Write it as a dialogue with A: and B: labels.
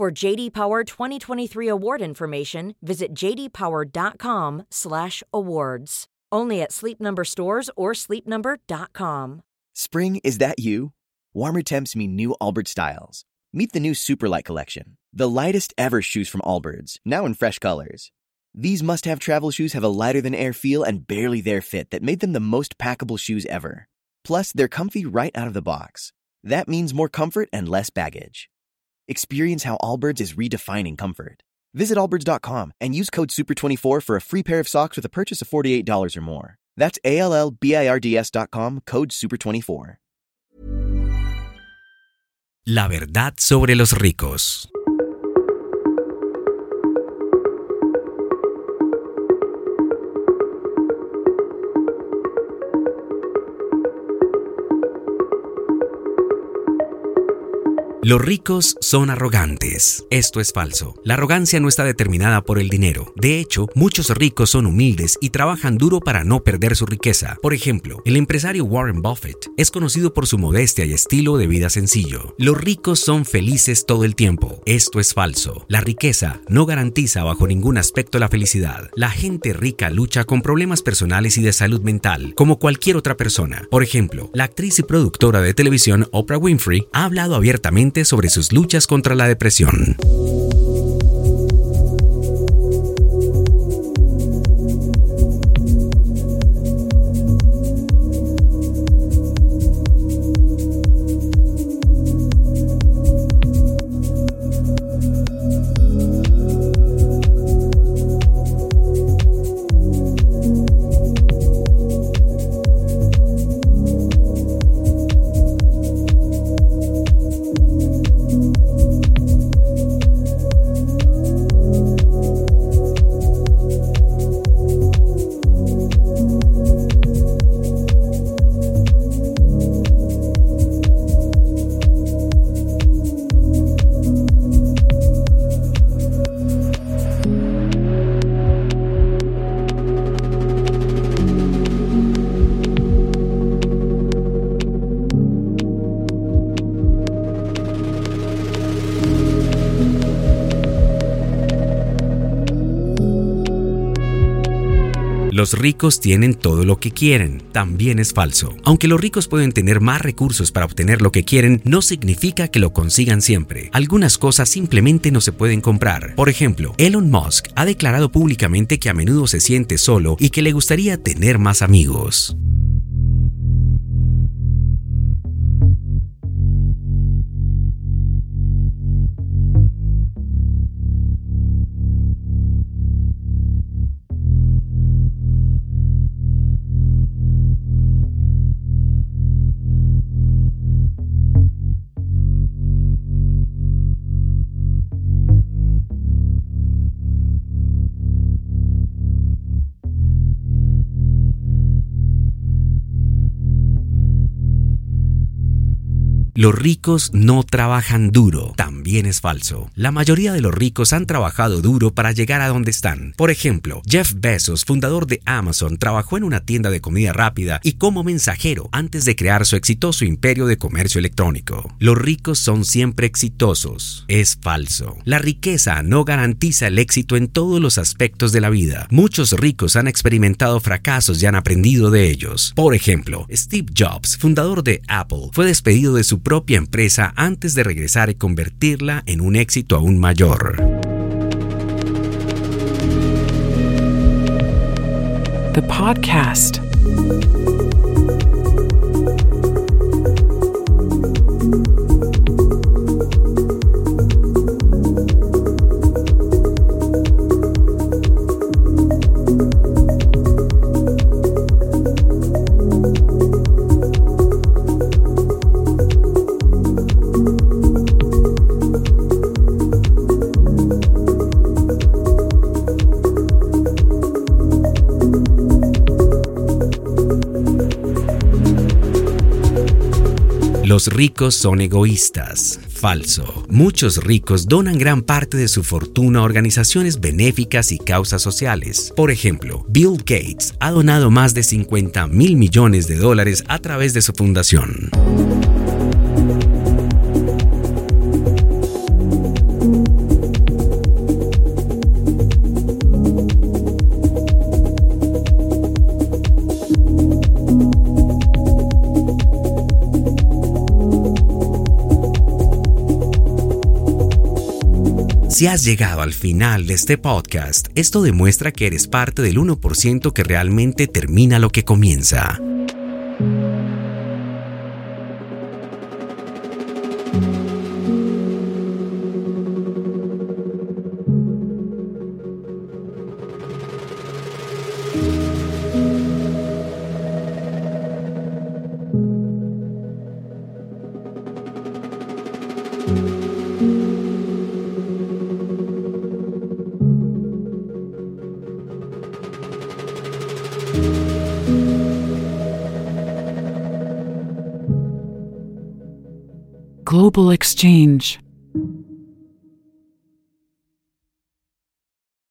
A: For JD Power 2023 award information, visit jdpower.com/awards. Only at Sleep Number stores or sleepnumber.com.
B: Spring, is that you? Warmer temps mean new Allbirds styles. Meet the new Superlight collection, the lightest ever shoes from Allbirds, now in fresh colors. These must have travel shoes have a lighter than air feel and barely there fit that made them the most packable shoes ever. Plus, they're comfy right out of the box. That means more comfort and less baggage. Experience how Allbirds is redefining comfort. Visit allbirds.com and use code SUPER24 for a free pair of socks with a purchase of $48 or more. That's A L L B I R D S.com, code SUPER24.
C: La verdad sobre los ricos. Los ricos son arrogantes. Esto es falso. La arrogancia no está determinada por el dinero. De hecho, muchos ricos son humildes y trabajan duro para no perder su riqueza. Por ejemplo, el empresario Warren Buffett es conocido por su modestia y estilo de vida sencillo. Los ricos son felices todo el tiempo. Esto es falso. La riqueza no garantiza bajo ningún aspecto la felicidad. La gente rica lucha con problemas personales y de salud mental, como cualquier otra persona. Por ejemplo, la actriz y productora de televisión Oprah Winfrey ha hablado abiertamente sobre sus luchas contra la depresión. Los ricos tienen todo lo que quieren. También es falso. Aunque los ricos pueden tener más recursos para obtener lo que quieren, no significa que lo consigan siempre. Algunas cosas simplemente no se pueden comprar. Por ejemplo, Elon Musk ha declarado públicamente que a menudo se siente solo y que le gustaría tener más amigos. Los ricos no trabajan duro. También es falso. La mayoría de los ricos han trabajado duro para llegar a donde están. Por ejemplo, Jeff Bezos, fundador de Amazon, trabajó en una tienda de comida rápida y como mensajero antes de crear su exitoso imperio de comercio electrónico. Los ricos son siempre exitosos. Es falso. La riqueza no garantiza el éxito en todos los aspectos de la vida. Muchos ricos han experimentado fracasos y han aprendido de ellos. Por ejemplo, Steve Jobs, fundador de Apple, fue despedido de su propia empresa antes de regresar y convertirla en un éxito aún mayor.
D: The podcast.
C: Los ricos son egoístas. Falso. Muchos ricos donan gran parte de su fortuna a organizaciones benéficas y causas sociales. Por ejemplo, Bill Gates ha donado más de 50 mil millones de dólares a través de su fundación. Si has llegado al final de este podcast, esto demuestra que eres parte del 1% que realmente termina lo que comienza.
D: Global Exchange.